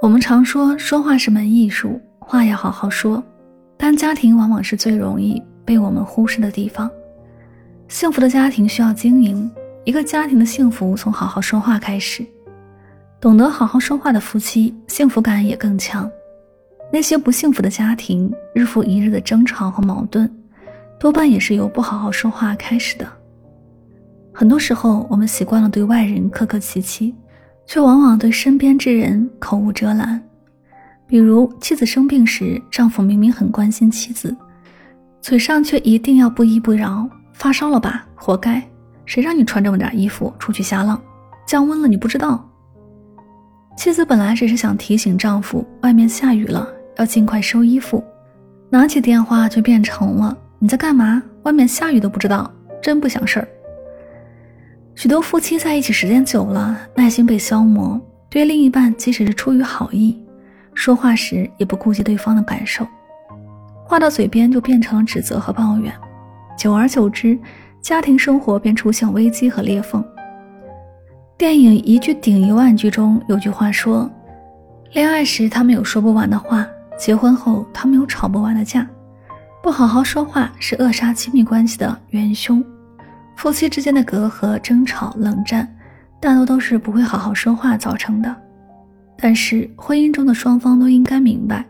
我们常说说话是门艺术，话要好好说，但家庭往往是最容易被我们忽视的地方。幸福的家庭需要经营，一个家庭的幸福从好好说话开始。懂得好好说话的夫妻，幸福感也更强。那些不幸福的家庭，日复一日的争吵和矛盾，多半也是由不好好说话开始的。很多时候，我们习惯了对外人客客气气。却往往对身边之人口无遮拦，比如妻子生病时，丈夫明明很关心妻子，嘴上却一定要不依不饶。发烧了吧？活该！谁让你穿这么点衣服出去瞎浪？降温了你不知道？妻子本来只是想提醒丈夫，外面下雨了，要尽快收衣服，拿起电话就变成了你在干嘛？外面下雨都不知道，真不想事儿。许多夫妻在一起时间久了，耐心被消磨，对另一半即使是出于好意，说话时也不顾及对方的感受，话到嘴边就变成了指责和抱怨，久而久之，家庭生活便出现危机和裂缝。电影《一句顶一万句》中有句话说：“恋爱时他们有说不完的话，结婚后他们有吵不完的架。不好好说话是扼杀亲密关系的元凶。”夫妻之间的隔阂、争吵、冷战，大多都是不会好好说话造成的。但是，婚姻中的双方都应该明白，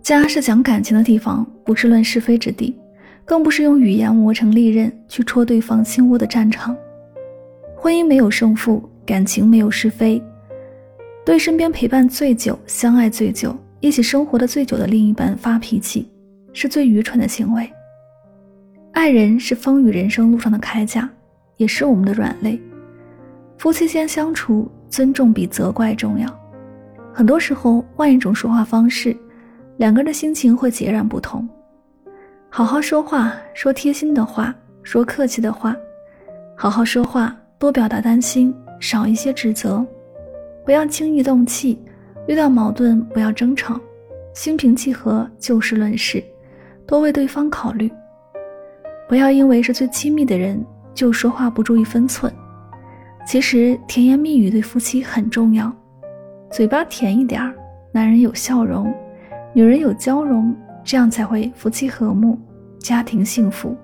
家是讲感情的地方，不是论是非之地，更不是用语言磨成利刃去戳对方心窝的战场。婚姻没有胜负，感情没有是非。对身边陪伴最久、相爱最久、一起生活的最久的另一半发脾气，是最愚蠢的行为。爱人是风雨人生路上的铠甲，也是我们的软肋。夫妻间相处，尊重比责怪重要。很多时候，换一种说话方式，两个人的心情会截然不同。好好说话，说贴心的话，说客气的话。好好说话，多表达担心，少一些指责。不要轻易动气，遇到矛盾不要争吵，心平气和，就事论事，多为对方考虑。不要因为是最亲密的人就说话不注意分寸。其实甜言蜜语对夫妻很重要，嘴巴甜一点儿，男人有笑容，女人有娇容，这样才会夫妻和睦，家庭幸福。